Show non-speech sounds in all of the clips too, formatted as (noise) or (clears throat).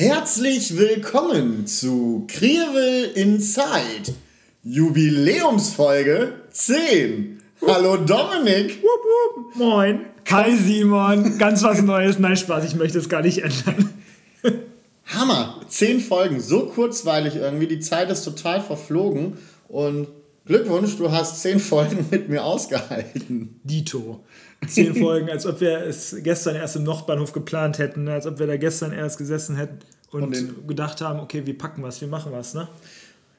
Herzlich willkommen zu Kriewel Inside, Jubiläumsfolge 10. Hallo Dominik. Wupp, wupp. Moin. Hi Simon. Ganz was Neues. Nein, Spaß, ich möchte es gar nicht ändern. Hammer. 10 Folgen, so kurzweilig irgendwie. Die Zeit ist total verflogen. Und Glückwunsch, du hast 10 Folgen mit mir ausgehalten. Dito. Zehn (laughs) Folgen, als ob wir es gestern erst im Nordbahnhof geplant hätten, als ob wir da gestern erst gesessen hätten und, Und gedacht haben, okay, wir packen was, wir machen was, ne?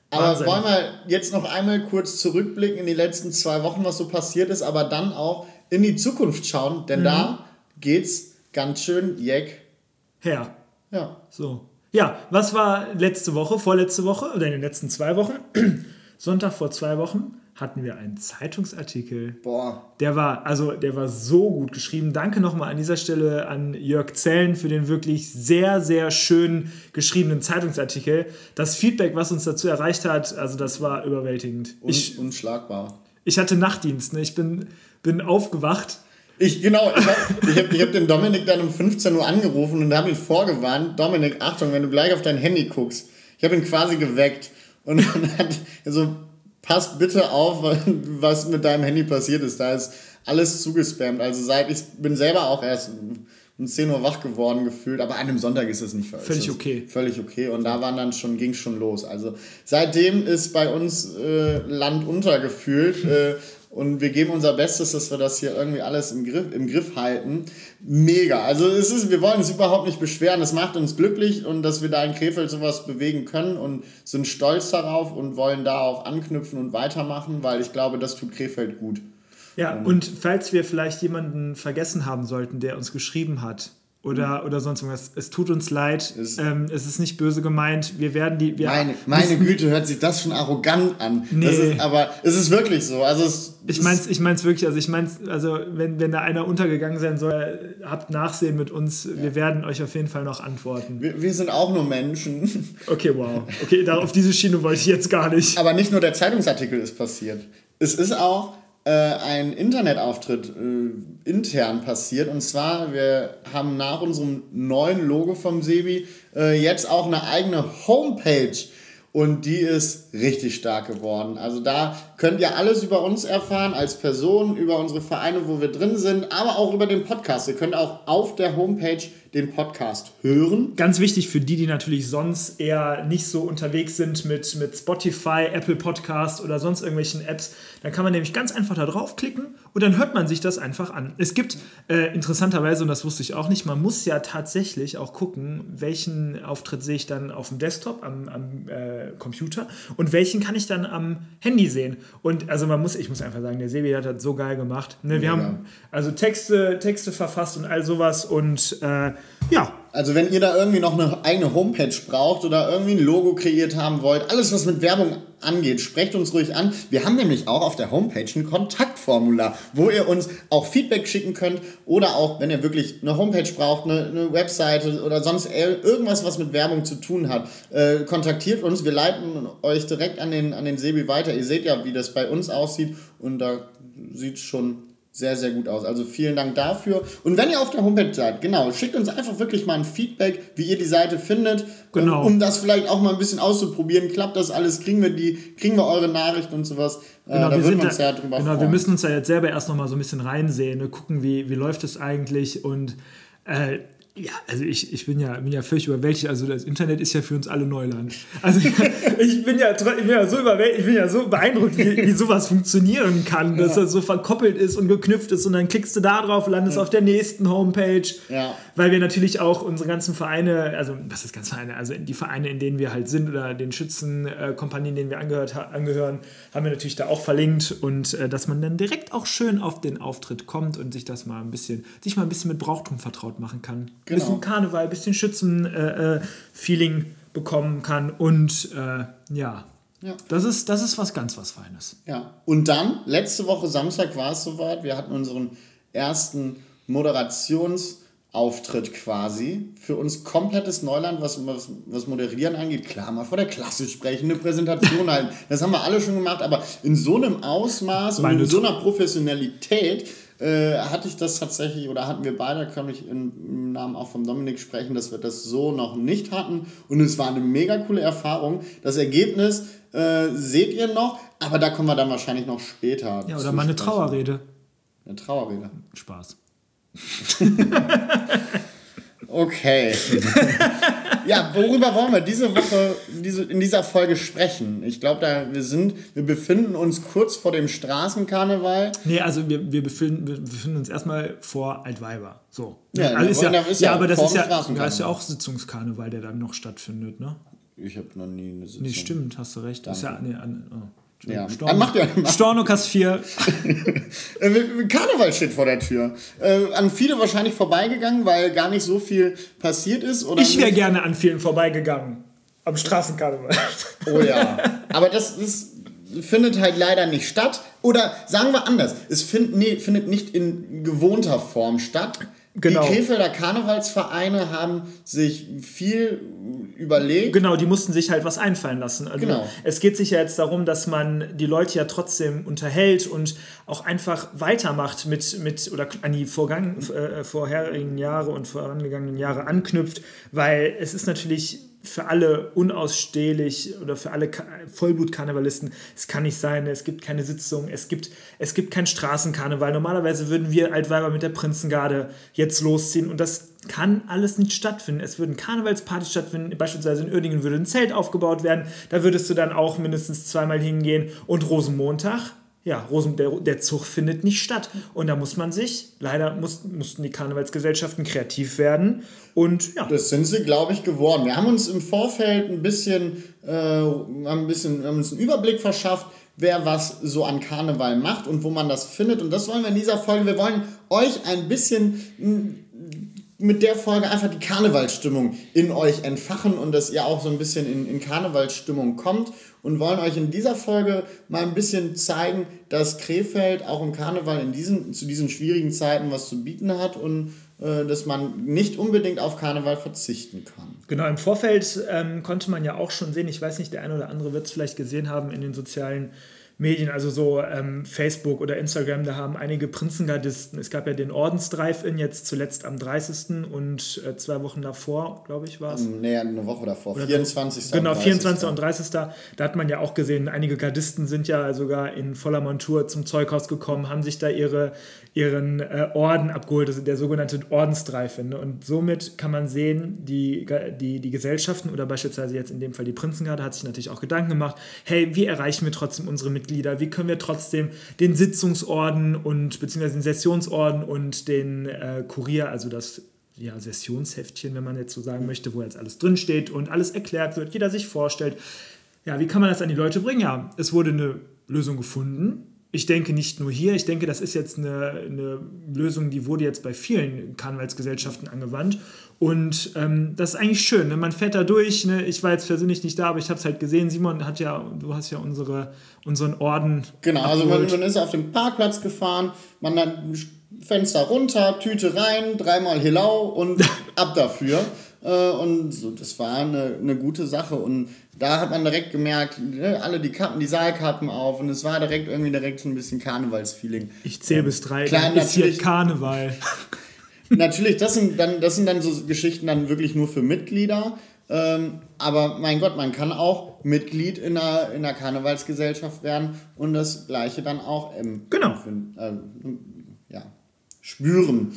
Aber Wahnsinn. wollen wir jetzt noch einmal kurz zurückblicken in die letzten zwei Wochen, was so passiert ist, aber dann auch in die Zukunft schauen, denn da geht's ganz schön jeck. Her. Ja. So. Ja, was war letzte Woche, vorletzte Woche oder in den letzten zwei Wochen? (clears throat) Sonntag vor zwei Wochen hatten wir einen Zeitungsartikel. Boah. Der war, also der war so gut geschrieben. Danke nochmal an dieser Stelle an Jörg Zellen für den wirklich sehr, sehr schön geschriebenen Zeitungsartikel. Das Feedback, was uns dazu erreicht hat, also das war überwältigend. Un Ich, unschlagbar. ich hatte Nachtdienst, ne? ich bin, bin aufgewacht. Ich, genau, ich habe ich hab, ich hab den Dominik dann um 15 Uhr angerufen und habe ihn vorgewarnt. Dominik, Achtung, wenn du gleich auf dein Handy guckst. Ich habe ihn quasi geweckt und dann hat er so, pass bitte auf, (laughs) was mit deinem Handy passiert ist. Da ist alles zugespammt. Also seit ich bin selber auch erst um 10 Uhr wach geworden gefühlt, aber an einem Sonntag ist es nicht Völlig es okay. Völlig okay. Und da waren dann schon, ging schon los. Also seitdem ist bei uns äh, Land untergefühlt. äh, und wir geben unser Bestes, dass wir das hier irgendwie alles im Griff, im Griff halten. Mega. Also es ist, wir wollen uns überhaupt nicht beschweren. Es macht uns glücklich und dass wir da in Krefeld sowas bewegen können und sind stolz darauf und wollen da auch anknüpfen und weitermachen, weil ich glaube, das tut Krefeld gut. Ja, und falls wir vielleicht jemanden vergessen haben sollten, der uns geschrieben hat oder, oder sonst irgendwas, es tut uns leid, Es- ähm, es ist nicht böse gemeint, wir werden die... Wir Meine, meine Güte, hört sich das schon arrogant an. Nee. ist, aber es ist wirklich so. Also es, Ich es- mein's, ich mein's wirklich, also ich mein's, also wenn, wenn da einer untergegangen sein soll, habt Nachsehen mit uns, wir werden euch auf jeden Fall noch antworten. wir, wir sind auch nur Menschen. (laughs) Okay, wow. Okay, da, auf diese Schiene wollte ich jetzt gar nicht. Aber nicht nur der Zeitungsartikel ist passiert. Es ist auch äh, ein Internetauftritt äh, intern passiert. Und zwar, wir haben nach unserem neuen Logo vom Sebi äh, jetzt auch eine eigene Homepage. Und die ist richtig stark geworden. Also da könnt ihr alles über uns erfahren, als Person, über unsere Vereine, wo wir drin sind, aber auch über den Podcast. Ihr könnt auch auf der Homepage den Podcast hören. Ganz wichtig für die, die natürlich sonst eher nicht so unterwegs sind mit, mit Spotify, Apple Podcast oder sonst irgendwelchen Apps, dann kann man nämlich ganz einfach da draufklicken und dann hört man sich das einfach an. Es gibt äh, interessanterweise, und das wusste ich auch nicht, man muss ja tatsächlich auch gucken, welchen Auftritt sehe ich dann auf dem Desktop, am, am äh, Computer und welchen kann ich dann am Handy sehen. Und also man muss, ich muss einfach sagen, der Sebi hat das so geil gemacht. Ne, wir Mega. haben also Texte, Texte verfasst und all sowas und äh, ja, Also wenn ihr da irgendwie noch eine eigene Homepage braucht oder irgendwie ein Logo kreiert haben wollt, alles was mit Werbung angeht, sprecht uns ruhig an. Wir haben nämlich auch auf der Homepage ein Kontaktformular, wo ihr uns auch Feedback schicken könnt oder auch, wenn ihr wirklich eine Homepage braucht, eine, eine Webseite oder sonst ir- irgendwas, was mit Werbung zu tun hat, äh, kontaktiert uns. Wir leiten euch direkt an den, an den Sebi weiter. Ihr seht ja, wie das bei uns aussieht und da sieht schon sehr, sehr gut aus. Also vielen Dank dafür. Und wenn ihr auf der Homepage seid, genau, schickt uns einfach wirklich mal ein Feedback, wie ihr die Seite findet. Genau. Um, um das vielleicht auch mal ein bisschen auszuprobieren. Klappt das alles? Kriegen wir die, kriegen wir eure Nachrichten und sowas? Äh, da würden wir uns sehr drüber genau, wir müssen uns da jetzt selber erst noch mal so ein bisschen reinsehen, ne? gucken, wie, wie läuft es eigentlich und äh, ja, also ich, ich bin ja, bin ja völlig überwältigt. Also das Internet ist ja für uns alle Neuland. Also (laughs) ich bin ja, ich bin ja so überwältigt, ich bin ja so beeindruckt, wie, wie sowas funktionionieren kann, dass das so verkoppelt ist und geknüpft ist und dann klickst du da drauf, landest auf der nächsten Homepage. Ja. Weil wir natürlich auch unsere ganzen Vereine, also was ist ganz Vereine, also die Vereine, in denen wir halt sind oder den Schützenkompanien, denen wir angehört, angehören, haben wir natürlich da auch verlinkt und äh, dass man dann direkt auch schön auf den Auftritt kommt und sich das mal ein bisschen, sich mal ein bisschen mit Brauchtum vertraut machen kann. Ein Genau. bisschen Karneval, ein bisschen Schützen-Feeling äh, Feeling bekommen kann und äh, ja. Ja. Das ist, das ist was ganz was Feines. Ja. Und dann, letzte Woche Samstag war es soweit. Wir hatten unseren ersten Moderationsauftritt quasi. Für uns komplettes Neuland, was, was, was Moderieren angeht. Klar, mal vor der Klasse sprechen, eine Präsentation (laughs) halten. Das haben wir alle schon gemacht, aber in so einem Ausmaß und Meine in so einer Professionalität äh, hatte ich das tatsächlich, oder hatten wir beide, kann ich im Namen auch von Dominik sprechen, dass wir das so noch nicht hatten. Und es war eine mega coole Erfahrung. Das Ergebnis äh, seht ihr noch, aber da kommen wir dann wahrscheinlich noch später. Ja, oder mal eine Trauerrede. Eine Trauerrede. Spaß. (laughs) Okay. (laughs) ja, worüber wollen wir diese Woche diese, in dieser Folge sprechen? Ich glaube, da wir sind, wir befinden uns kurz vor dem Straßenkarneval. Nee, also wir, wir, befinden, wir befinden uns erstmal vor Altweiber. So. Ja, also ist ja, ist ja, ja aber das ist ja, da ist ja auch Sitzungskarneval, der dann noch stattfindet, ne? Ich habe noch nie eine Sitzung. Nee, stimmt, hast du recht. Das ist ja, nee, an, oh. Ja. Storno, macht ja- macht- Stornokas 4. (laughs) Äh, Karneval steht vor der Tür. Äh, an viele wahrscheinlich vorbeigegangen, weil gar nicht so viel passiert ist. Oder Ich wäre gerne an vielen vorbeigegangen. Am Straßenkarneval. Oh ja. Aber das, das findet halt leider nicht statt. Oder sagen wir anders, es find, nee, findet nicht in gewohnter Form statt. Genau. Die Krefelder Karnevalsvereine haben sich viel überlegt. Genau, die mussten sich halt was einfallen lassen. Also Genau. Es geht sich ja jetzt darum, dass man die Leute ja trotzdem unterhält und auch einfach weitermacht mit, mit oder an die vorgang, äh, vorherigen Jahre und vorangegangenen Jahre anknüpft, weil es ist natürlich für alle unausstehlich oder für alle Ka- Vollblut-Karnevalisten, es kann nicht sein, es gibt keine Sitzung, es gibt, es gibt keinen Straßenkarneval. Normalerweise würden wir Altweiber mit der Prinzengarde jetzt losziehen und das kann alles nicht stattfinden. Es würden Karnevalspartys stattfinden, beispielsweise in Uerdingen würde ein Zelt aufgebaut werden, da würdest du dann auch mindestens zweimal hingehen und Rosenmontag, ja, Rosen, der, der Zug findet nicht statt. Und da muss man sich, leider muss, mussten die Karnevalsgesellschaften kreativ werden und ja. Das sind sie, glaube ich, geworden. Wir haben uns im Vorfeld ein bisschen, äh, haben ein bisschen haben uns einen Überblick verschafft, wer was so an Karneval macht und wo man das findet. Und das wollen wir in dieser Folge. Wir wollen euch ein bisschen mit der Folge einfach die Karnevalsstimmung in euch entfachen und dass ihr auch so ein bisschen in, in Karnevalsstimmung kommt und wollen euch in dieser Folge mal ein bisschen zeigen, dass Krefeld auch im Karneval in diesen, zu diesen schwierigen Zeiten was zu bieten hat und äh, dass man nicht unbedingt auf Karneval verzichten kann. Genau, im Vorfeld ähm, konnte man ja auch schon sehen, ich weiß nicht, der eine oder andere wird es vielleicht gesehen haben in den sozialen Medien, also so ähm, Facebook oder Instagram, da haben einige Prinzengardisten, es gab ja den Ordensdrive-In jetzt zuletzt am 30. und äh, zwei Wochen davor, glaube ich, war es. Nee, eine Woche davor. 24. Genau, und 24. und 30. Da hat man ja auch gesehen, einige Gardisten sind ja sogar in voller Montur zum Zeughaus gekommen, haben sich da ihre, ihren äh, Orden abgeholt, ist der sogenannte Ordensstreifen. Ne? Und somit kann man sehen, die, die, die Gesellschaften oder beispielsweise jetzt in dem Fall die Prinzengarde hat sich natürlich auch Gedanken gemacht, hey, wie erreichen wir trotzdem unsere Mitglieder? Wie können wir trotzdem den Sitzungsorden und beziehungsweise den Sessionsorden und den äh, Kurier, also das ja, Sessionsheftchen, wenn man jetzt so sagen möchte, wo jetzt alles drinsteht und alles erklärt wird, jeder sich vorstellt. Ja, wie kann man das an die Leute bringen? Ja, es wurde eine Lösung gefunden. Ich denke nicht nur hier, ich denke, das ist jetzt eine, eine Lösung, die wurde jetzt bei vielen Karnevalsgesellschaften angewandt. Und ähm, das ist eigentlich schön. Ne? Man fährt da durch. Ne? Ich war jetzt persönlich nicht da, aber ich habe es halt gesehen. Simon hat ja, du hast ja unsere, unseren Orden. Genau, also man, abgeholt. man ist auf den Parkplatz gefahren, man dann Fenster runter, Tüte rein, dreimal Hilau und (laughs) ab dafür. Äh, Und so, das war eine, eine gute Sache. Und da hat man direkt gemerkt, ne, alle die Kappen, die Saalkappen auf und es war direkt irgendwie direkt so ein bisschen Karnevalsfeeling. ich zähle bis drei, Klar, dann ist hier Karneval. (laughs) Natürlich, das sind dann, das sind dann so Geschichten dann wirklich nur für Mitglieder. Ähm, aber mein Gott, man kann auch Mitglied in einer, in einer Karnevalsgesellschaft werden und das Gleiche dann auch ähm, Genau. empfinden- ähm, ja, spüren.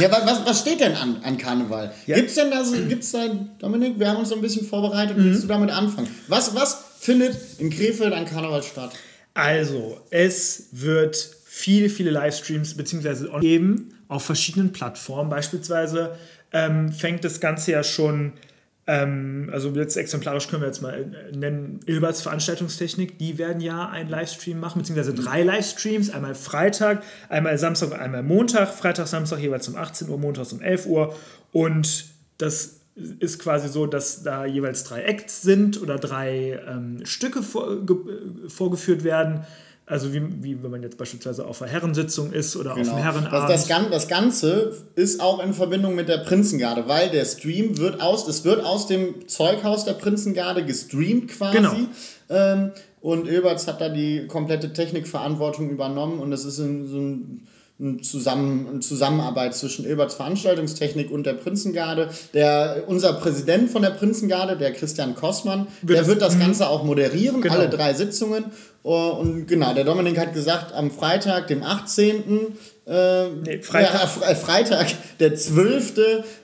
Ja, wa- was, was steht denn an, an Karneval? Ja. Gibt's denn da so, gibt's da, Dominik, wir haben uns so ein bisschen vorbereitet, Mhm. willst du damit anfangen? Was, was findet in Krefeld an Karneval statt? Also, es wird viele, viele Livestreams beziehungsweise on- geben auf verschiedenen Plattformen. Beispielsweise ähm, fängt das Ganze ja schon, ähm, also jetzt exemplarisch können wir jetzt mal äh, nennen, Ilberts Veranstaltungstechnik. Die werden ja einen Livestream machen, beziehungsweise drei Livestreams. Einmal Freitag, einmal Samstag und einmal Montag. Freitag, Samstag jeweils um 18 Uhr, montags um 11 Uhr. Und das ist quasi so, dass da jeweils drei Acts sind oder drei ähm, Stücke vor, ge, äh, vorgeführt werden. Also wie, wie wenn man jetzt beispielsweise auf einer Herrensitzung ist oder auf Genau. einem Herrenabend. Das, das, das Ganze ist auch in Verbindung mit der Prinzengarde, weil der Stream wird aus, es wird aus dem Zeughaus der Prinzengarde gestreamt quasi. Genau. Ähm, und Ilberts hat da die komplette Technikverantwortung übernommen und das ist in so ein eine, Zusammen, eine Zusammenarbeit zwischen Ilberts Veranstaltungstechnik und der Prinzengarde. Der, unser Präsident von der Prinzengarde, der Christian Kossmann, Wird der wird das Ganze auch moderieren, Genau. alle drei Sitzungen. Uh, Und genau, der Dominik hat gesagt, am Freitag, dem 18. Äh, Nee, Freitag. Ja, Fre- Freitag, der 12.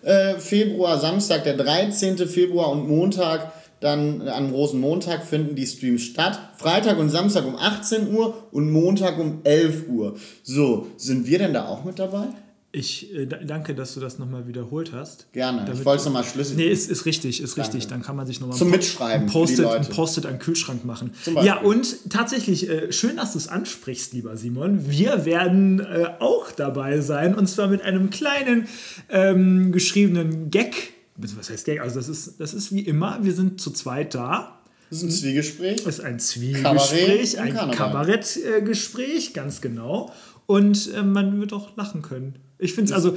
Äh, Februar, Samstag, der 13. Februar und Montag, dann am Rosenmontag finden die Streams statt. Freitag und Samstag um 18 Uhr und Montag um 11 Uhr. So, sind wir denn da auch mit dabei? Ich äh, da- danke, dass du das nochmal wiederholt hast. Gerne. Damit- ich wollte es nochmal schlüssig Nee, ist, ist richtig, ist richtig. Dann kann man sich nochmal Zum Mitschreiben Post-it, an Kühlschrank machen. Ja, und tatsächlich, äh, schön, dass du es ansprichst, lieber Simon. Wir werden äh, auch dabei sein und zwar mit einem kleinen ähm, geschriebenen Gag. Was heißt Gag? Also, das ist, das ist wie immer, wir sind zu zweit da. Das ist ein Zwiegespräch. Das ist ein Zwiegespräch, ein. Kabarettgespräch, ganz genau. Und äh, man wird auch lachen können. Ich finde es also,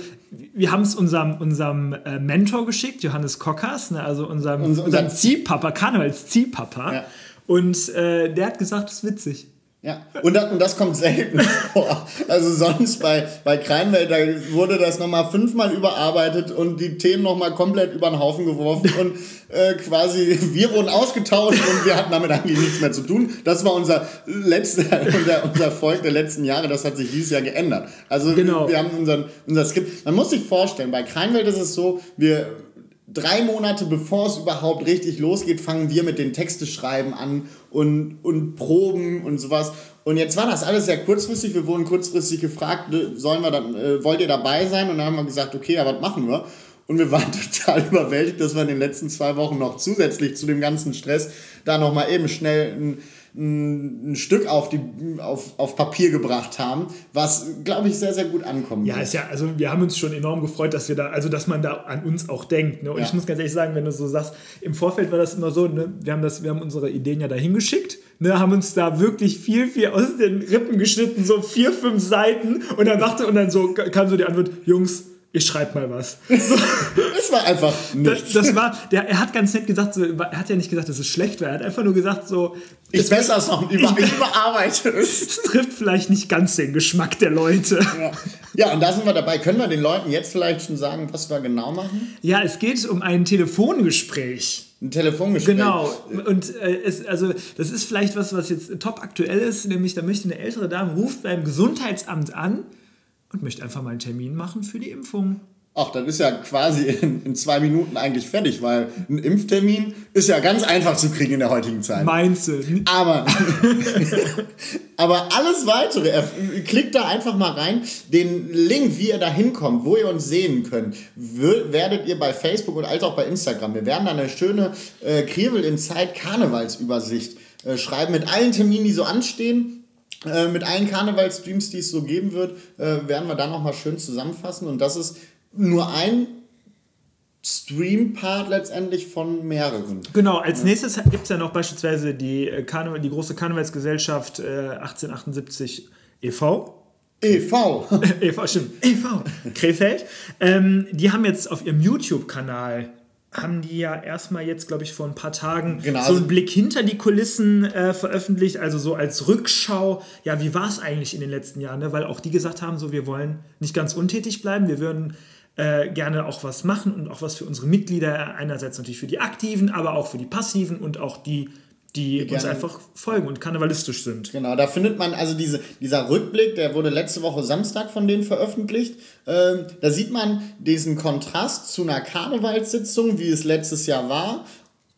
wir haben es unserem, unserem äh, Mentor geschickt, Johannes Kockers, ne, also unserem, Unser- unserem unser- Ziehpapa, Karnevals-Ziehpapa. Ja. Und äh, der hat gesagt, das ist witzig. Ja, und das, und das kommt selten (laughs) vor. Also sonst bei, bei Kreinwelt, da wurde das nochmal fünfmal überarbeitet und die Themen nochmal komplett über den Haufen geworfen und äh, quasi wir wurden ausgetauscht und wir hatten damit eigentlich nichts mehr zu tun. Das war unser letzter, (laughs) unser, unser Volk der letzten Jahre, das hat sich dieses Jahr geändert. Also Genau. wir haben unseren, unser Skript. Man muss sich vorstellen, bei Kreinwelt ist es so, wir drei Monate bevor es überhaupt richtig losgeht, fangen wir mit den Texte schreiben an und, und Proben und sowas. Und jetzt war das alles sehr kurzfristig. Wir wurden kurzfristig gefragt, sollen wir dann, äh, wollt ihr dabei sein? Und dann haben wir gesagt, okay, ja, was machen wir? Und wir waren (laughs) total überwältigt, dass wir in den letzten zwei Wochen noch zusätzlich zu dem ganzen Stress da nochmal eben schnell ein, ein, Stück auf, die, auf, auf Papier gebracht haben, was, glaube ich, sehr, sehr gut ankommen Ja, ist ja, also wir haben uns schon enorm gefreut, dass wir da, also dass man da an uns auch denkt. Ne? Und Ja. ich muss ganz ehrlich sagen, wenn du so sagst, im Vorfeld war das immer so, ne? wir, haben das, wir haben unsere Ideen ja dahin geschickt, ne? haben uns da wirklich viel, viel aus den Rippen geschnitten, so vier, fünf Seiten und dann dachte, und dann so kam so die Antwort, Jungs, ich schreib mal was. (laughs) Es war einfach nichts. Das, das war, der, er hat ganz nett gesagt, so, er hat ja nicht gesagt, dass es schlecht war, er hat einfach nur gesagt, so, Ich besser es noch (laughs) über, ich überarbeite es. (laughs) es trifft vielleicht nicht ganz den Geschmack der Leute. Ja. ja, und da sind wir dabei. Können wir den Leuten jetzt vielleicht schon sagen, was wir genau machen? Ja, es geht um ein Telefongespräch. Ein Telefongespräch. Genau. Und äh, es, also, das ist vielleicht was, was jetzt top aktuell ist, nämlich da möchte eine ältere Dame ruft beim Gesundheitsamt an und möchte einfach mal einen Termin machen für die Impfung. Ach, das ist ja quasi in, in zwei Minuten eigentlich fertig, weil ein Impftermin ist ja ganz einfach zu kriegen in der heutigen Zeit. Meinst du? Aber, (laughs) aber alles weitere, er, klickt da einfach mal rein. Den Link, wie ihr da hinkommt, wo ihr uns sehen könnt, werdet ihr bei Facebook und als auch bei Instagram. Wir werden da eine schöne äh, Kriebel in Zeit Karnevalsübersicht äh, schreiben mit allen Terminen, die so anstehen. Äh, mit allen Karnevalstreams, die es so geben wird, äh, werden wir dann nochmal schön zusammenfassen. Und das ist nur ein Stream-Part letztendlich von mehreren. Genau, als nächstes gibt es ja noch beispielsweise die, äh, Karneval, die große Karnevalsgesellschaft äh, 1878 e.V. EV. e.V., stimmt, e.V. Krefeld. Ähm, die haben jetzt auf ihrem YouTube-Kanal haben die ja erstmal jetzt, glaube ich, vor ein paar Tagen Genau, so also- einen Blick hinter die Kulissen äh, veröffentlicht, also so als Rückschau, ja, wie war es eigentlich in den letzten Jahren, ne? weil auch die gesagt haben, so, wir wollen nicht ganz untätig bleiben, wir würden äh, gerne auch was machen und auch was für unsere Mitglieder, einerseits natürlich für die Aktiven, aber auch für die Passiven und auch die, die uns gerne- einfach folgen und karnevalistisch sind. Genau, da findet man also diese, dieser Rückblick, der wurde letzte Woche Samstag von denen veröffentlicht. Ähm, da sieht man diesen Kontrast zu einer Karnevalssitzung, wie es letztes Jahr war.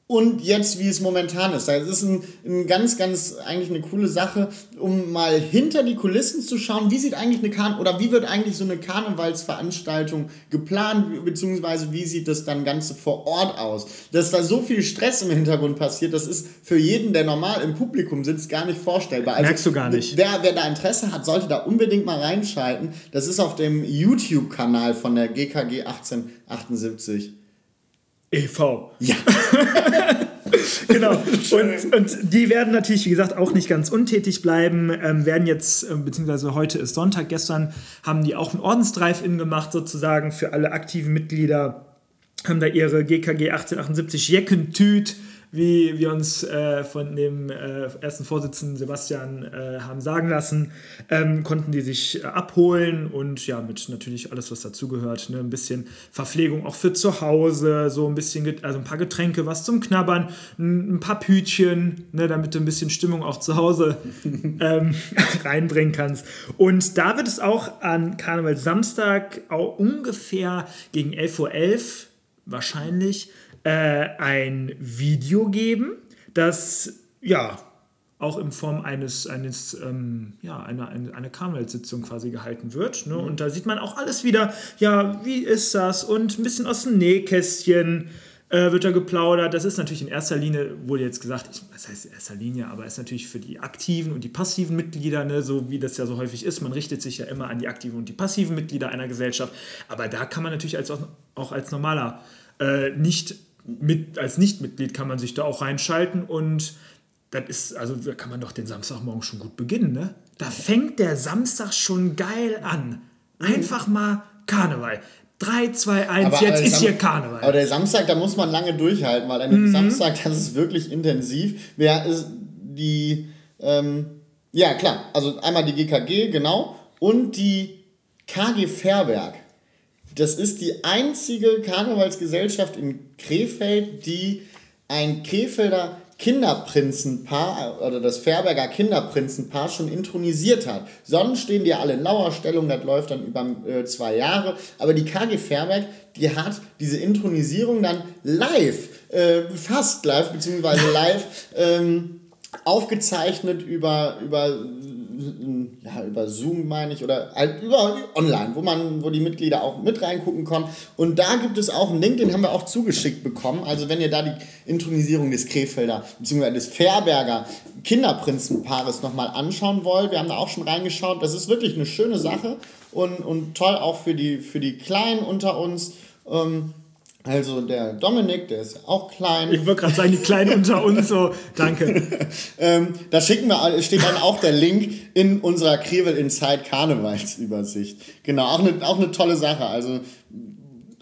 Und jetzt, wie es momentan ist. Das ist ein, ein ganz, ganz eigentlich eine coole Sache, um mal hinter die Kulissen zu schauen, wie sieht eigentlich eine Karn oder wie wird eigentlich so eine Karnevalsveranstaltung geplant, beziehungsweise wie sieht das dann Ganze vor Ort aus. Dass da so viel Stress im Hintergrund passiert, das ist für jeden, der normal im Publikum sitzt, gar nicht vorstellbar. Also, Merkst du gar nicht. Wer, wer da Interesse hat, sollte da unbedingt mal reinschalten. Das ist auf dem YouTube-Kanal von der GKG 1878. e.V. Ja. (laughs) genau. Und, und die werden natürlich, wie gesagt, auch nicht ganz untätig bleiben, ähm, werden jetzt, äh, beziehungsweise heute ist Sonntag, gestern haben die auch einen Ordensdrive-In gemacht, sozusagen für alle aktiven Mitglieder, haben da ihre GKG 1878 Jeckentüt wie wir uns äh, von dem äh, ersten Vorsitzenden Sebastian äh, haben sagen lassen, ähm, konnten die sich äh, abholen und ja, mit natürlich alles, was dazugehört. Ne? Ein bisschen Verpflegung auch für zu Hause, so ein bisschen, also ein paar Getränke, was zum Knabbern, ein, ein paar Pütchen, ne, damit du ein bisschen Stimmung auch zu Hause (laughs) ähm, reinbringen kannst. Und da wird es auch an Karneval Samstag auch ungefähr gegen 11.11 Uhr .11 wahrscheinlich äh, ein Video geben, das ja auch in Form eines, eines ähm, ja, einer, eine, eine Karnevalssitzung quasi gehalten wird. Ne? Und da sieht man auch alles wieder, ja, wie ist das? Und ein bisschen aus dem Nähkästchen äh, wird da geplaudert. Das ist natürlich in erster Linie, wurde jetzt gesagt, ich, was heißt in erster Linie, aber ist natürlich für die aktiven und die passiven Mitglieder, ne, so wie das ja so häufig ist. Man richtet sich ja immer an die aktiven und die passiven Mitglieder einer Gesellschaft. Aber da kann man natürlich als, auch, auch als normaler äh, nicht mit, als Nichtmitglied kann man sich da auch reinschalten und das ist, also da kann man doch den Samstagmorgen schon gut beginnen, ne? Da fängt der Samstag schon geil an. Einfach mal Karneval. 3, 2, 1, Aber, jetzt äh, ist Sam- hier Karneval. Aber der Samstag, da muss man lange durchhalten, weil an dem Mhm. Samstag, das ist wirklich intensiv. Wer ist die, ähm, ja klar, also einmal die GKG, genau, und die KG Fairberg. Das ist die einzige Karnevalsgesellschaft in Krefeld, die ein Krefelder Kinderprinzenpaar oder das Fairberger Kinderprinzenpaar schon intronisiert hat. Sonst stehen die alle in Lauerstellung, das läuft dann über äh, zwei Jahre. Aber die KG Fairberg, die hat diese Intronisierung dann live, äh, fast live, beziehungsweise (laughs) live ähm, aufgezeichnet über, über ja, über Zoom meine ich, oder halt über online, wo man, wo die Mitglieder auch mit reingucken können. Und da gibt es auch einen Link, den haben wir auch zugeschickt bekommen. Also wenn ihr da die Intronisierung des Krefelder bzw. des Fairberger Kinderprinzenpaares nochmal anschauen wollt, wir haben da auch schon reingeschaut. Das ist wirklich eine schöne Sache und, und toll auch für die, für die Kleinen unter uns. Ähm, also der Dominik, der ist auch klein. ich wollte gerade sagen, die Kleinen unter uns so, danke. (laughs) Ähm, da schicken wir, steht dann auch der Link in unserer Krevel Inside Karnevalsübersicht. Genau, auch eine, auch eine tolle Sache. Also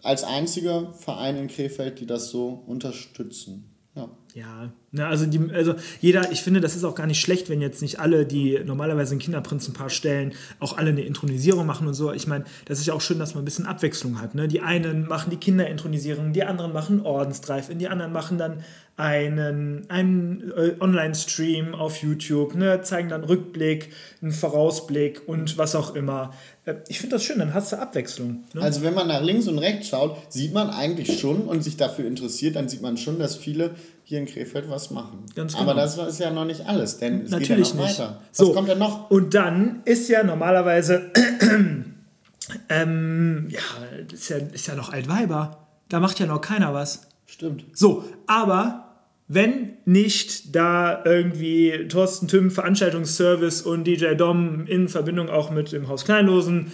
als einziger Verein in Krefeld, die das so unterstützen. Ja. Ne, also, die, also jeder, ich finde, das ist auch gar nicht schlecht, wenn jetzt nicht alle, die normalerweise ein Kinderprinzenpaar stellen, auch alle eine Intronisierung machen und so. Ich meine, das ist ja auch schön, dass man ein bisschen Abwechslung hat. Ne? Die einen machen die Kinderintronisierung, die anderen machen Ordensdrive, die anderen machen dann einen, einen äh, Online-Stream auf YouTube, ne? zeigen dann Rückblick, einen Vorausblick und was auch immer. Äh, Ich finde das schön, dann hast du Abwechslung. Ne? Also wenn man nach links und rechts schaut, sieht man eigentlich schon und sich dafür interessiert, dann sieht man schon, dass viele hier in Krefeld was machen. Ganz Aber genau. das ist ja noch nicht alles, denn es Natürlich geht ja noch nicht. weiter. Was So. kommt denn noch? Und dann ist ja normalerweise, (clears throat) ähm, ja, ist ja, ist ja noch Altweiber. Da macht ja noch keiner was. Stimmt. So, aber wenn nicht da irgendwie Thorsten Tüm, Veranstaltungsservice und DJ Dom in Verbindung auch mit dem Haus Kleinlosen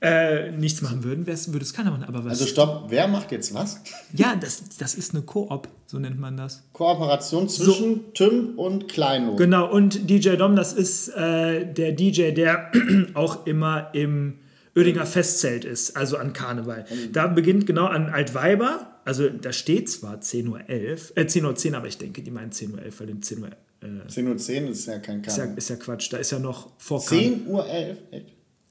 äh, nichts machen würden, würde es keiner machen. Aber was? Also stopp, wer macht jetzt was? ja, das, das ist eine Koop, so nennt man das. Kooperation zwischen Tim und Kleino. Genau, und DJ Dom, das ist äh, der DJ, der (clears throat) auch immer im Oedinger Festzelt ist, also an Karneval. Da beginnt genau an Altweiber, also da steht zwar 10.11 Uhr, äh 10.10 Uhr, aber ich denke, die meinen 10.11 Uhr, weil den 10 Uhr äh, 10.10 Uhr 10 ist ja kein ist, ja, Karneval. ist ja Quatsch, da ist ja noch vor Karneval. 10 Uhr 11?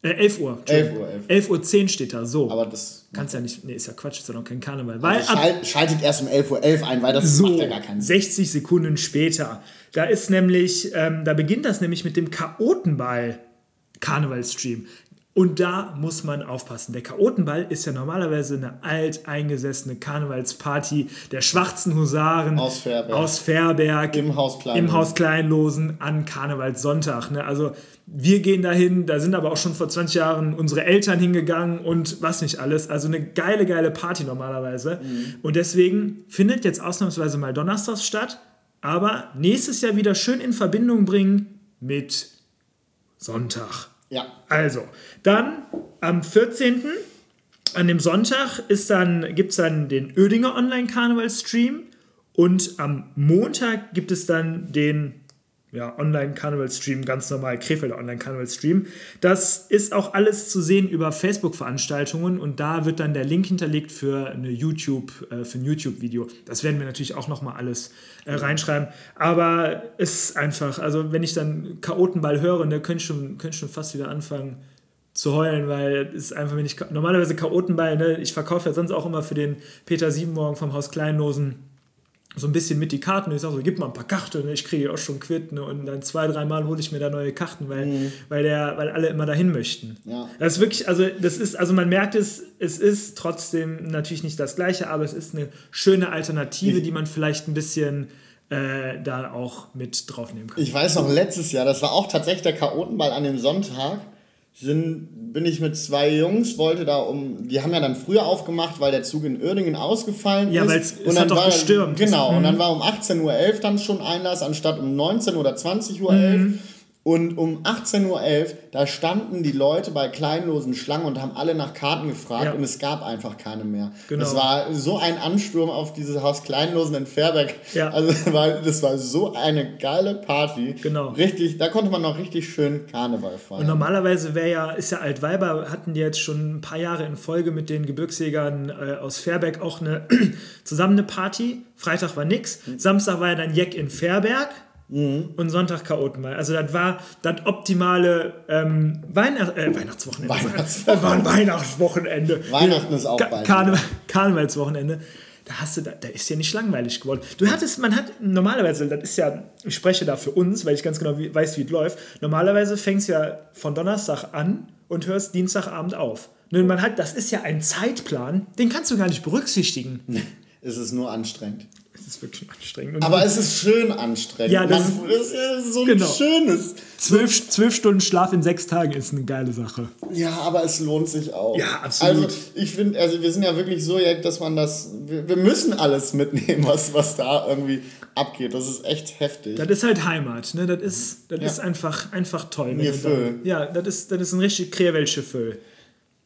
Äh, 11 Uhr. 11 Uhr, 11. 11 Uhr 10 steht da, so. Aber das Kannst ja nicht, nee, ist ja Quatsch, ist ja noch kein Karneval. Weil also ab schalt, schaltet erst um 11.11 Uhr 11 ein, weil das so macht ja gar keinen Sinn. 60 Sekunden später. Da ist nämlich, ähm, da beginnt das nämlich mit dem Chaotenball Karnevalstream. Und da muss man aufpassen. Der Chaotenball ist ja normalerweise eine alteingesessene Karnevalsparty der schwarzen Husaren Aus Fährberg. aus Fährberg Im Haus Kleinlosen. im Haus Kleinlosen an Karnevalssonntag. Ne? Also wir gehen dahin, da sind aber auch schon vor 20 Jahren unsere Eltern hingegangen und was nicht alles. Also eine geile, geile Party normalerweise. Mhm. Und deswegen findet jetzt ausnahmsweise mal Donnerstags statt, aber nächstes Jahr wieder schön in Verbindung bringen mit Sonntag. Ja. Also, dann am 14. an dem Sonntag dann, gibt es dann den Oedinger Online-Karneval-Stream und am Montag gibt es dann den ja, Online-Karneval-Stream, ganz normal, Krefelder Online-Karneval-Stream. Das ist auch alles zu sehen über Facebook-Veranstaltungen und da wird dann der Link hinterlegt für, eine YouTube, äh, für ein YouTube-Video. Das werden wir natürlich auch nochmal alles äh, reinschreiben. Aber es ist einfach, also wenn ich dann Chaotenball höre, dann könnte ich schon, könnte ich schon fast wieder anfangen zu heulen, weil es ist einfach, wenn ich normalerweise Chaotenball, ne, ich verkaufe ja sonst auch immer für den Peter Siebenmorgen vom Haus Kleinlosen so ein bisschen mit die Karten. Ich sage so, gib mal ein paar Karten, ne? ich kriege auch schon Quit. Ne? Und dann zwei, dreimal hole ich mir da neue Karten, weil, mhm. weil, der, weil alle immer dahin möchten. Ja. Das ist wirklich, also das ist, also man merkt es, es ist trotzdem natürlich nicht das Gleiche, aber es ist eine schöne Alternative, die man vielleicht ein bisschen äh, da auch mit draufnehmen kann. Ich weiß noch, letztes Jahr, das war auch tatsächlich der Chaotenball an dem Sonntag sind, bin ich mit zwei Jungs, wollte da um, die haben ja dann früher aufgemacht, weil der Zug in Uerdingen ausgefallen ja, ist. Ja, weil es, es hat doch gestürmt. Genau, mhm. und dann war um 18.11 Uhr dann schon Einlass, anstatt um 19 oder 20.11 Uhr. Mhm. Und um 18.11 Uhr, da standen die Leute bei kleinlosen Schlangen und haben alle nach Karten gefragt ja. und es gab einfach keine mehr. Genau. Das war so ein Ansturm auf dieses Haus Kleinlosen in Fairbeck. Ja. Also das war so eine geile Party. Genau. Richtig, da konnte man noch richtig schön Karneval feiern. Und normalerweise wäre ja, ist ja Altweiber, hatten die jetzt schon ein paar Jahre in Folge mit den Gebirgsjägern äh, aus Fairbeck auch eine (clears throat) zusammen eine Party. Freitag war nix. Mhm. Samstag war ja dann Jack in Fairberg. Mhm. Und Sonntag Chaotenball. Also das war das optimale ähm, Weihnacht, äh, Weihnachtswochenende. Weihnachtswochenende. war ein Weihnachtswochenende. Weihnachten ist auch bald. Karne Karnevalswochenende. Da hast du, da, da ist ja nicht langweilig geworden. Du hattest, man hat normalerweise, das ist ja, ich spreche da für uns, weil ich ganz genau wie, weiß, wie es läuft. Normalerweise fängst du ja von Donnerstag an und hörst Dienstagabend auf. Nun, man hat, das ist ja ein Zeitplan, den kannst du gar nicht berücksichtigen. Es ist nur anstrengend es ist wirklich anstrengend. Aber es ist schön anstrengend. Ja, das Man, ist ja so ein genau. schönes. Zwölf, zwölf Stunden Schlaf in sechs Tagen ist eine geile Sache. Ja, aber es lohnt sich auch. Ja, absolut. Also ich finde, also wir sind ja wirklich so, dass man das, wir, wir müssen alles mitnehmen, was, was da irgendwie abgeht. Das ist echt heftig. Das ist halt Heimat, ne? Das ist, das ja. ist einfach, einfach toll. Mir Füll. Ja, das ist, das ist ein richtig Krevelche Füll.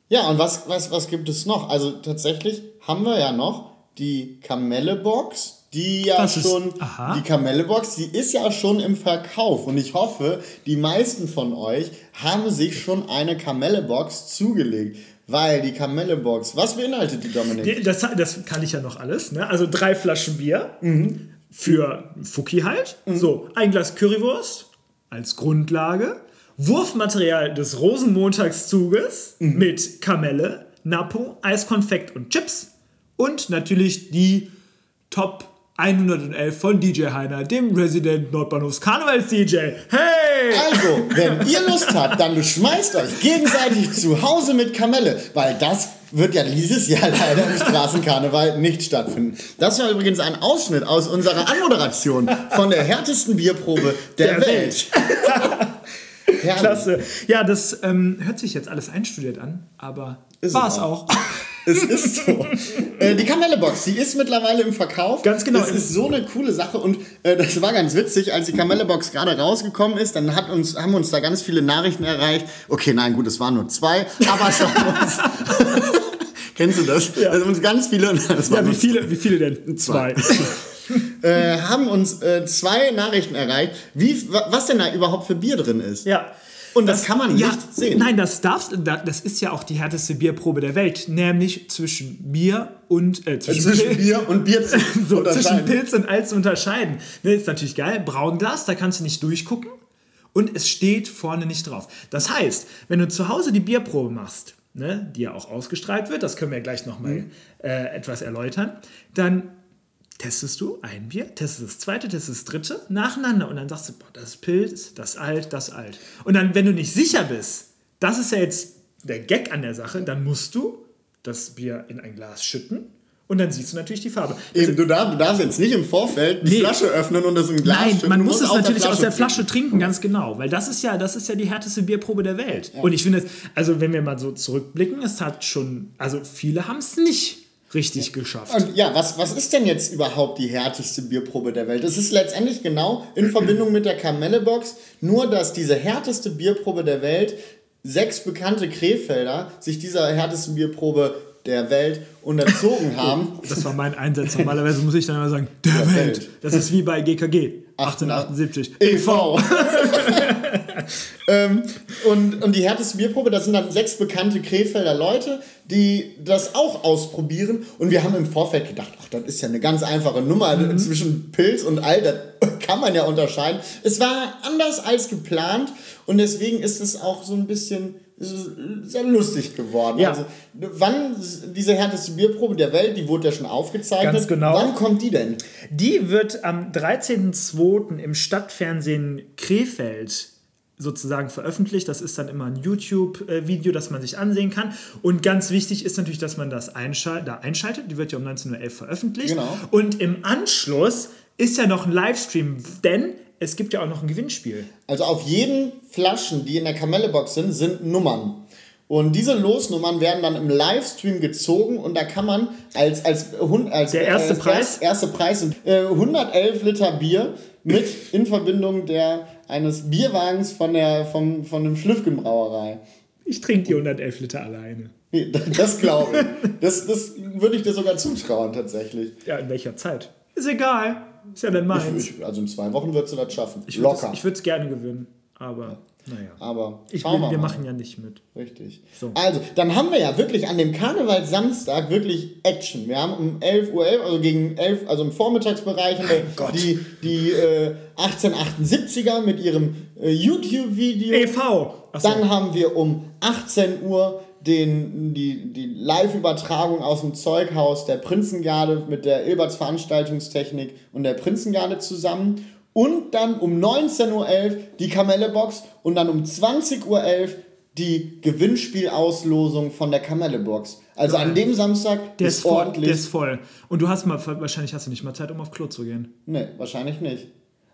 Ja, und was, was, was gibt es noch? Also tatsächlich haben wir ja noch die Kamelle-Box die ja Was schon, ist, die Kamelle-Box, die ist ja schon im Verkauf und ich hoffe, die meisten von euch haben sich schon eine Kamelle-Box zugelegt. Weil die Kamelle-Box, was beinhaltet die, Dominik? Das, das kann ich ja noch alles. Ne? Also drei Flaschen Bier mhm. für Fuki halt. Mhm. So, ein Glas Currywurst als Grundlage. Wurfmaterial des Rosenmontagszuges mhm. mit Kamelle, Napo, Eiskonfekt und Chips. Und natürlich die Top 111 von DJ Heiner, dem Resident Nordbahnhofs Karnevals DJ. Hey! Also, wenn ihr Lust habt, dann beschmeißt euch gegenseitig zu Hause mit Kamelle, weil das wird ja dieses Jahr leider im Straßenkarneval nicht stattfinden. Das war übrigens ein Ausschnitt aus unserer Anmoderation von der härtesten Bierprobe der, der Welt. Welt. Klasse. Ja, das ähm, hört sich jetzt alles einstudiert an, aber war es auch. auch. Es ist so. äh, die Kamelle-Box, die ist mittlerweile im Verkauf. Ganz genau. Das ist so eine coole Sache und äh, das war ganz witzig, als die Kamelle-Box gerade rausgekommen ist, dann hat uns, haben uns da ganz viele Nachrichten erreicht. Okay, nein, gut, es waren nur zwei, aber es haben uns... (laughs) Kennst du das? Ja. Also uns ganz viele... ja, wie viele, wie viele denn? Zwei. (laughs) äh, haben uns äh, zwei Nachrichten erreicht, wie, was denn da überhaupt für Bier drin ist. Ja. Und das, das, kann man nicht ja, sehen. Nein, das darfst das ist ja auch die härteste Bierprobe der Welt, nämlich zwischen Bier und äh, zwischen, zwischen Pil Bier und Bier (laughs) zu so, zwischen Pilz und Alt zu unterscheiden. Das ist natürlich geil. Braunglas, da kannst du nicht durchgucken und es steht vorne nicht drauf. Das heißt, wenn du zu Hause die Bierprobe machst, ne, die ja auch ausgestrahlt wird, das können wir gleich nochmal mhm. äh, etwas erläutern, dann testest du ein Bier, testest das zweite, testest das dritte nacheinander und dann sagst du, boah, das ist Pilz, das ist alt, das ist alt. Und dann, wenn du nicht sicher bist, das ist ja jetzt der Gag an der Sache, dann musst du das Bier in ein Glas schütten und dann siehst du natürlich die Farbe. Eben, du, darfst, du darfst jetzt nicht im Vorfeld die nee. Flasche öffnen und das in Glas Nein, man muss es natürlich aus der Flasche trinken. trinken, ganz genau. Weil das ist ja, das ist ja die härteste Bierprobe der Welt. Ja. Und ich finde, also wenn wir mal so zurückblicken, es hat schon, also viele haben es nicht richtig geschafft. Und ja, was, was ist denn jetzt überhaupt die härteste Bierprobe der Welt? Es ist letztendlich genau in Verbindung mit der Kamelle-Box, nur dass diese härteste Bierprobe der Welt sechs bekannte Krefelder sich dieser härtesten Bierprobe der Welt unterzogen haben. Das war mein Einsatz. Normalerweise muss ich dann immer sagen, der, der Welt. Welt. Das ist wie bei GKG. 1878. e.V. (laughs) ähm, und, und die härteste Bierprobe, das sind dann sechs bekannte Krefelder Leute, die das auch ausprobieren. Und wir haben im Vorfeld gedacht, ach, das ist ja eine ganz einfache Nummer mhm. zwischen Pilz und All, das (laughs) kann man ja unterscheiden. Es war anders als geplant und deswegen ist es auch so ein bisschen sehr lustig geworden. Ja. Also, wann diese härteste Bierprobe der Welt, die wurde ja schon aufgezeichnet. Ganz genau. Wann kommt die denn? Die wird am 13.02. im Stadtfernsehen Krefeld sozusagen veröffentlicht. Das ist dann immer ein YouTube-Video, das man sich ansehen kann. Und ganz wichtig ist natürlich, dass man das einschal da einschaltet. Die wird ja um 19.11 Uhr veröffentlicht. Genau. Und im Anschluss ist ja noch ein Livestream, denn es gibt ja auch noch ein Gewinnspiel. Also auf jeden Flaschen, die in der Kamelle-Box sind, sind Nummern. Und diese Losnummern werden dann im Livestream gezogen und da kann man als, als, als der erste äh, Preis, erste Preis äh, 111 Liter Bier mit (laughs) in Verbindung der, eines Bierwagens von der vom, von dem Schlüffgen-Brauerei. Ich trinke die 111 Liter alleine. Das glaube ich. (laughs) Das, das würde ich dir sogar zutrauen, tatsächlich. Ja, in welcher Zeit? Ist egal. Ist ja dann meins. Ich, also in zwei Wochen würdest du das schaffen. Ich Locker. ich würde es gerne gewinnen, aber naja. Aber ich will, wir machen ja nicht mit. Richtig. So. Also, dann haben wir ja wirklich an dem Karnevalsamstag wirklich Action. Wir haben um 11 Uhr, 11, also gegen 11, also im Vormittagsbereich haben wir die, die äh, 1878er mit ihrem äh, YouTube-Video. EV. Dann haben wir um 18 Uhr den, die, die Live-Übertragung aus dem Zeughaus der Prinzengarde mit der Ilberts Veranstaltungstechnik und der Prinzengarde zusammen. Und dann um 19.11 Uhr die Kamelle-Box und dann um 20.11 Uhr die Gewinnspielauslosung von der Kamelle-Box. Also an dem Samstag der ist, ist ordentlich. der ist voll. Und du hast mal, wahrscheinlich hast du nicht mal Zeit, um auf Klo zu gehen. Nee, wahrscheinlich nicht.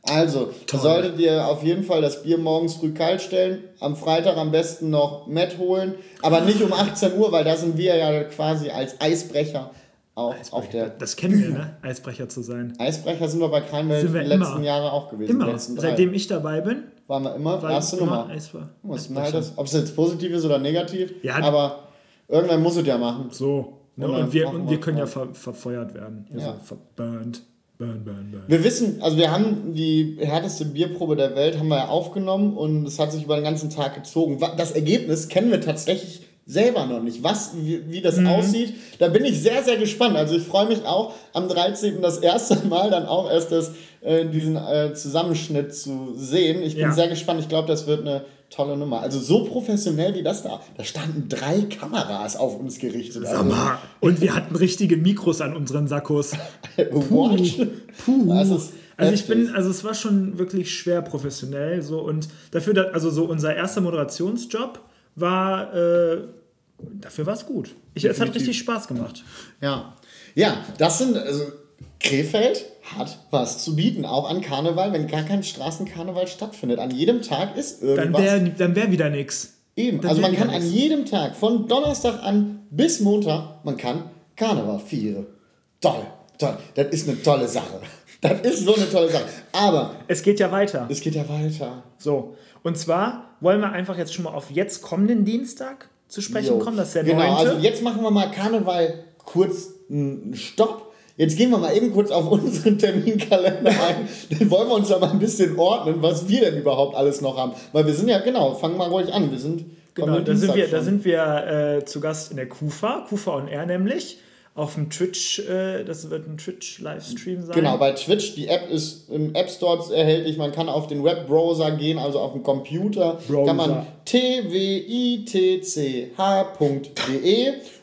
Also, Toll. solltet ihr auf jeden Fall das Bier morgens früh kalt stellen. Am Freitag am besten noch Met holen. Aber nicht um 18 Uhr, weil da sind wir ja quasi als Eisbrecher auch Eisbrecher. auf der. Das kennen wir, ne? Eisbrecher zu sein. Eisbrecher sind wir bei Kreinwelt in den letzten Jahren auch gewesen. Immer. Seitdem ich dabei bin. Waren wir immer war erste immer Nummer. Was halt das, ob es jetzt positiv ist oder negativ. Ja, aber irgendwann muss es ja machen. So. Ne? Und, wir, und wir können ja ver, verfeuert werden. Also ja. verburnt. Burn, burn, burn. Wir wissen, also wir haben die härteste Bierprobe der Welt haben wir ja aufgenommen und es hat sich über den ganzen Tag gezogen. Das Ergebnis kennen wir tatsächlich selber noch nicht, was, wie, wie das mhm. aussieht. Da bin ich sehr, sehr gespannt. Also ich freue mich auch am 13. das erste (laughs) Mal dann auch erst das, äh, diesen äh, Zusammenschnitt zu sehen. Ich bin ja. sehr gespannt. Ich glaube, das wird eine tolle Nummer. Also so professionell wie das da. Da standen drei Kameras auf uns gerichtet. Also, mal. Und wir hatten richtige Mikros an unseren Sakkos. (laughs) Puh. Puh. also ich bin, also es war schon wirklich schwer professionell so und dafür, also so unser erster Moderationsjob war, äh, dafür war es gut. Ich, es hat richtig Spaß gemacht. Ja, ja, das sind also Krefeld hat was zu bieten, auch an Karneval, wenn gar kein Straßenkarneval stattfindet. An jedem Tag ist irgendwas. Dann wäre dann wär wieder nichts. Eben, dann also man kann an jedem Tag, von Donnerstag an bis Montag, man kann Karneval feiern. Toll, toll. Das ist eine tolle Sache. Das ist so eine tolle Sache. Aber. Es geht ja weiter. Es geht ja weiter. So. Und zwar wollen wir einfach jetzt schon mal auf jetzt kommenden Dienstag zu sprechen jo. kommen. Das ist der Genau, 9. also jetzt machen wir mal Karneval kurz einen Stopp Jetzt gehen wir mal eben kurz auf (laughs) unseren Terminkalender ein. Dann wollen wir uns da mal ein bisschen ordnen, was wir denn überhaupt alles noch haben. Weil wir sind ja, genau, fangen mal ruhig an. Wir sind. Genau, da sind wir, da sind wir äh, zu Gast in der KUFA, KUFA on Air nämlich auf dem Twitch, äh, das wird ein Twitch-Livestream sein. Genau, bei Twitch, die App ist im App Store erhältlich, man kann auf den Webbrowser gehen, also auf dem Computer, Browser. kann man twitch.de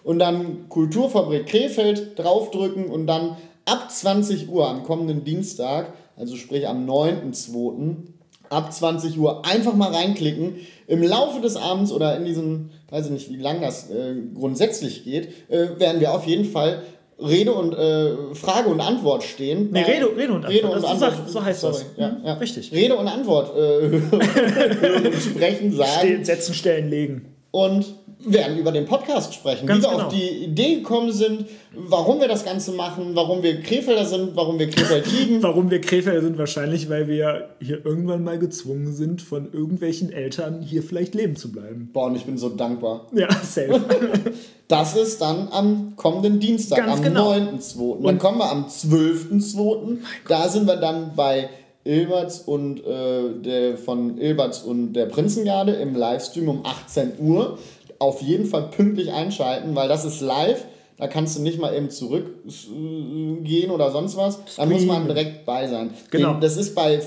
und dann Kulturfabrik Krefeld draufdrücken und dann ab 20 Uhr am kommenden Dienstag, also sprich am 9.2., ab 20 Uhr einfach mal reinklicken. Im Laufe des Abends oder in diesem, weiß ich nicht, wie lange das äh, grundsätzlich geht, äh, werden wir auf jeden Fall Rede und äh, Frage und Antwort stehen. Nee, Rede, Rede und Antwort. Rede und Antwort. So, so heißt sorry. das. Ja, ja. Richtig. Rede und Antwort äh, (laughs) sprechen, sagen. Stehen, setzen, stellen, legen. Und werden über den Podcast sprechen, Ganz wie wir genau. auf die Idee gekommen sind, warum wir das Ganze machen, warum wir Krefelder sind, warum wir Krefeld (laughs) lieben. Warum wir Krefelder sind, wahrscheinlich, weil wir hier irgendwann mal gezwungen sind, von irgendwelchen Eltern hier vielleicht leben zu bleiben. Boah, und ich bin so dankbar. Ja, safe. (laughs) Das ist dann am kommenden Dienstag, Ganz am genau. 9.2. Dann kommen wir am 12.2. Da sind wir dann bei Ilberts und äh, der, von Ilberts und der Prinzengarde im Livestream um 18 Uhr. Auf jeden Fall pünktlich einschalten, weil das ist live. Da kannst du nicht mal eben zurückgehen oder sonst was. Da muss man direkt bei sein. Genau. Das ist bei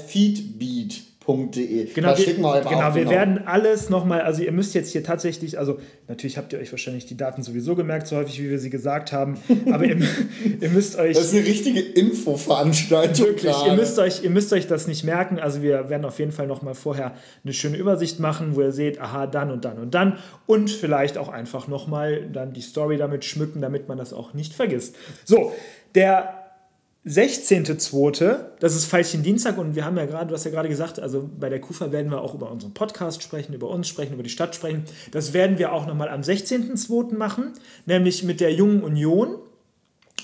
feedbeat.de. Genau, da wir, schicken wir euch genau, auch. wir werden alles nochmal, also ihr müsst jetzt hier tatsächlich, also natürlich habt ihr euch wahrscheinlich die Daten sowieso gemerkt, so häufig wie wir sie gesagt haben, (laughs) aber ihr, ihr müsst euch... Das ist eine richtige Infoveranstaltung. Wirklich, gerade. ihr müsst, euch, ihr müsst euch das nicht merken. Also wir werden auf jeden Fall nochmal vorher eine schöne Übersicht machen, wo ihr seht, aha, dann und dann und dann. Und vielleicht auch einfach nochmal dann die Story damit schmücken, damit man das auch nicht vergisst. So, der 16.2., das ist Veilchen Dienstag und wir haben ja gerade, du hast ja gerade gesagt, also bei der KUFA werden wir auch über unseren Podcast sprechen, über uns sprechen, über die Stadt sprechen. Das werden wir auch nochmal am 16.2. machen, nämlich mit der Jungen Union.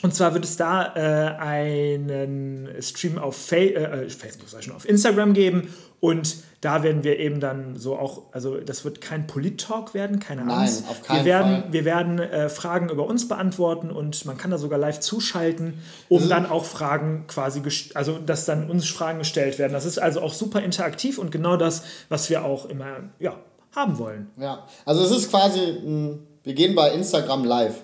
Und zwar wird es da äh, einen Stream auf Fa äh, Facebook, sag ich schon, auf Instagram geben. Und da werden wir eben dann so auch, also das wird kein Polit-Talk werden, keine Nein, Angst. auf keinen wir werden, Fall. Wir werden äh, Fragen über uns beantworten und man kann da sogar live zuschalten, um dann auch Fragen quasi, also dass dann uns Fragen gestellt werden. Das ist also auch super interaktiv und genau das, was wir auch immer ja, haben wollen. Ja, also es ist quasi, wir gehen bei Instagram live.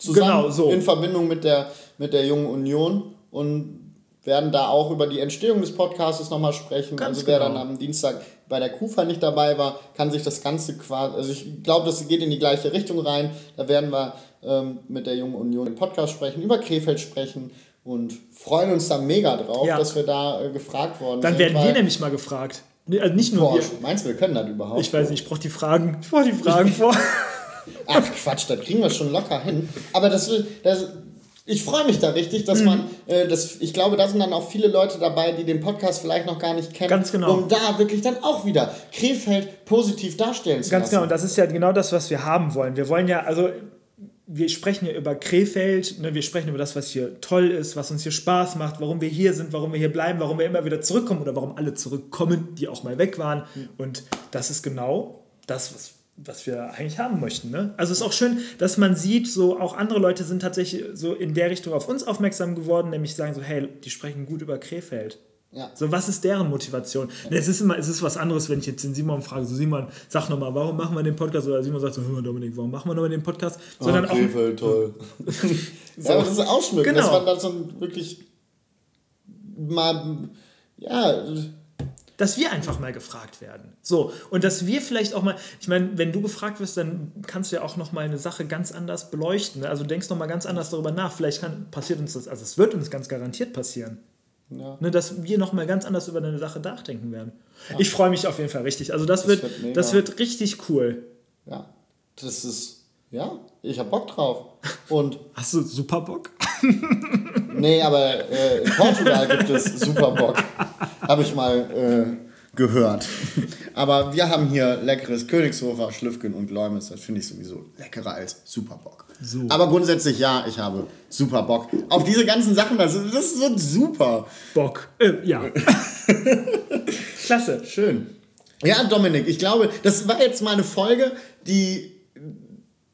Zusammen Genau, so. in Verbindung mit der, mit der Jungen Union und werden da auch über die Entstehung des Podcasts nochmal sprechen. Ganz also wer genau. dann am Dienstag bei der KUFA nicht dabei war, kann sich das Ganze quasi, also ich glaube, das geht in die gleiche Richtung rein. Da werden wir ähm, mit der Jungen Union im Podcast sprechen, über Krefeld sprechen und freuen uns da mega drauf, Ja. dass wir da äh, gefragt worden Dann sind. werden wir nämlich mal gefragt. Also nicht nur Boah, wir. meinst du, wir können das überhaupt? Ich weiß nicht, ich brauche die Fragen. Ich brauche die (laughs) Fragen vor. Ach Quatsch, das kriegen wir schon locker hin. Aber das, das ich freue mich da richtig, Mhm. dass man, äh, das, ich glaube, da sind dann auch viele Leute dabei, die den Podcast vielleicht noch gar nicht kennen, Ganz genau. um da wirklich dann auch wieder Krefeld positiv darstellen zu Ganz lassen. genau, und das ist ja genau das, was wir haben wollen. Wir wollen ja, also wir sprechen ja über Krefeld, ne, wir sprechen über das, was hier toll ist, was uns hier Spaß macht, warum wir hier sind, warum wir hier bleiben, warum wir immer wieder zurückkommen oder warum alle zurückkommen, die auch mal weg waren. Und das ist genau das, was, was wir eigentlich haben möchten. Ne? Also es ist auch schön, dass man sieht, so auch andere Leute sind tatsächlich so in der Richtung auf uns aufmerksam geworden, nämlich sagen so, hey, die sprechen gut über Krefeld. Ja. So, was ist deren Motivation? Ne, Es ist immer, es ist was anderes, wenn ich jetzt den Simon frage, so Simon, sag nochmal, warum machen wir den Podcast? Oder Simon sagt so, hör mal Dominik, warum machen wir nochmal den Podcast? Sondern auch, toll. (laughs) ja, aber das ist Ausschmücken, Genau. dass man dann so wirklich mal, ja, dass wir einfach mal gefragt werden. So, und dass wir vielleicht auch mal, ich meine, wenn du gefragt wirst, dann kannst du ja auch nochmal eine Sache ganz anders beleuchten. Also denkst nochmal ganz anders darüber nach. Vielleicht kann, passiert uns das, also es wird uns ganz garantiert passieren. ja. Ne, dass wir nochmal ganz anders über eine Sache nachdenken werden. Ich freue mich auf jeden Fall richtig. Also das, wird, wird mega. das wird richtig cool. ja, das ist, ja, ich hab Bock drauf. Und (laughs) Hast du super Bock? (laughs) Nee, aber äh, in Portugal gibt es super Bock. Habe ich mal äh, gehört. Aber wir haben hier leckeres Königshofer, Schlüffgen und Leumes. Das finde ich sowieso leckerer als Superbock. So. Aber grundsätzlich ja, ich habe super Bock. Auf diese ganzen Sachen, das, ist- das wird super. Bock. Äh, ja. (laughs) Klasse. Schön. Ja, Dominik, ich glaube, das war jetzt mal eine Folge, die,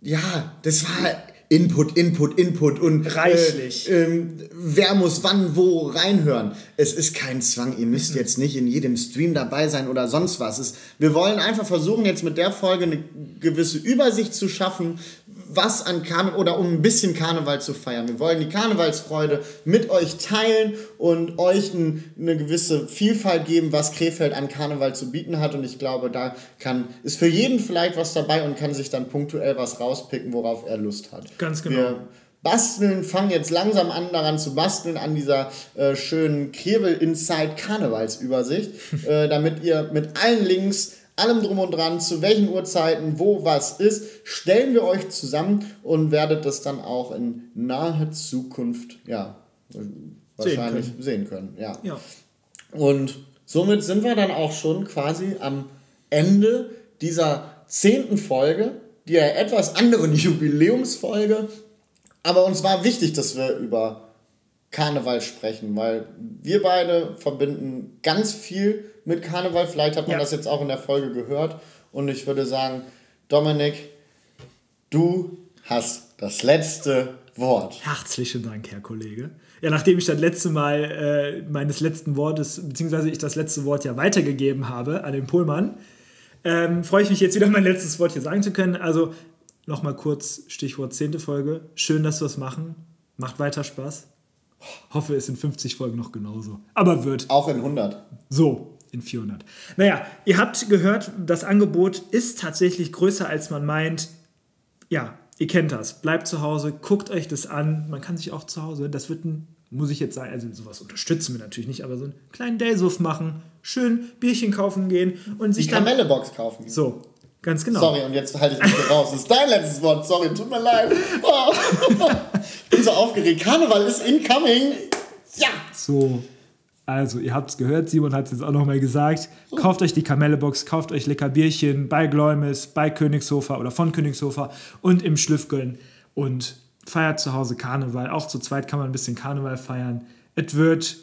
ja, das war Input, Input, Input und Reichlich. Äh, ähm, wer muss wann wo reinhören. Es ist kein Zwang, ihr müsst jetzt nicht in jedem Stream dabei sein oder sonst was. Es, wir wollen einfach versuchen, jetzt mit der Folge eine gewisse Übersicht zu schaffen, was an Karneval oder um ein bisschen Karneval zu feiern. Wir wollen die Karnevalsfreude mit euch teilen und euch ein, eine gewisse Vielfalt geben, was Krefeld an Karneval zu bieten hat. Und ich glaube, da kann, ist für jeden vielleicht was dabei und kann sich dann punktuell was rauspicken, worauf er Lust hat. Ganz genau. Wir basteln, fangen jetzt langsam an, daran zu basteln, an dieser äh, schönen Krebel Inside Karnevalsübersicht, (laughs) äh, damit ihr mit allen Links, allem drum und dran, zu welchen Uhrzeiten, wo was ist, stellen wir euch zusammen und werdet das dann auch in naher Zukunft, ja, wahrscheinlich sehen können. ja. Ja. Und somit sind wir dann auch schon quasi am Ende dieser zehnten Folge der etwas anderen (laughs) Jubiläumsfolge. Aber uns war wichtig, dass wir über Karneval sprechen, weil wir beide verbinden ganz viel mit Karneval. Vielleicht hat man Ja. das jetzt auch in der Folge gehört. Und ich würde sagen, Dominik, du hast das letzte Wort. Herzlichen Dank, Herr Kollege. Ja, nachdem ich das letzte Mal äh, meines letzten Wortes, beziehungsweise ich das letzte Wort ja weitergegeben habe an den Pohlmann, ähm, freue ich mich jetzt wieder (laughs) mein letztes Wort hier sagen zu können. Also nochmal kurz Stichwort 10. Folge. Schön, dass wir es machen. Macht weiter Spaß. Hoffe, es sind 50 Folgen noch genauso. Aber wird. Auch in 100. So, in 400. Naja, ihr habt gehört, das Angebot ist tatsächlich größer, als man meint. Ja, ihr kennt das. Bleibt zu Hause, guckt euch das an. Man kann sich auch zu Hause, das wird ein, muss ich jetzt sagen, also sowas unterstützen wir natürlich nicht, aber so einen kleinen Daysuff machen, schön Bierchen kaufen gehen und Die sich dann. Kamelle-Box kaufen. So, ganz genau. Sorry, und jetzt halte ich mich hier raus. Das ist dein letztes Wort. Sorry, tut mir leid. Oh. (laughs) Ich bin so aufgeregt. Karneval ist incoming. Ja. So, also ihr habt es gehört, Simon hat es jetzt auch nochmal gesagt. Kauft euch die Kamelle-Box, kauft euch lecker Bierchen bei Gläumes, bei Königshofer oder von Königshofer und im Schlüffgön und feiert zu Hause Karneval. Auch zu zweit kann man ein bisschen Karneval feiern. Es wird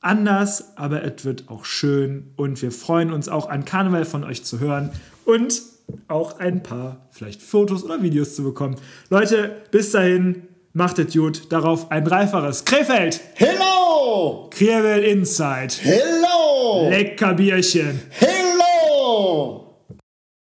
anders, aber es wird auch schön und wir freuen uns auch an Karneval von euch zu hören und auch ein paar vielleicht Fotos oder Videos zu bekommen. Leute, bis dahin, macht es gut. Darauf ein dreifaches Krefeld! Hello. Kriebel Inside. Hello. Lecker Bierchen. Hello.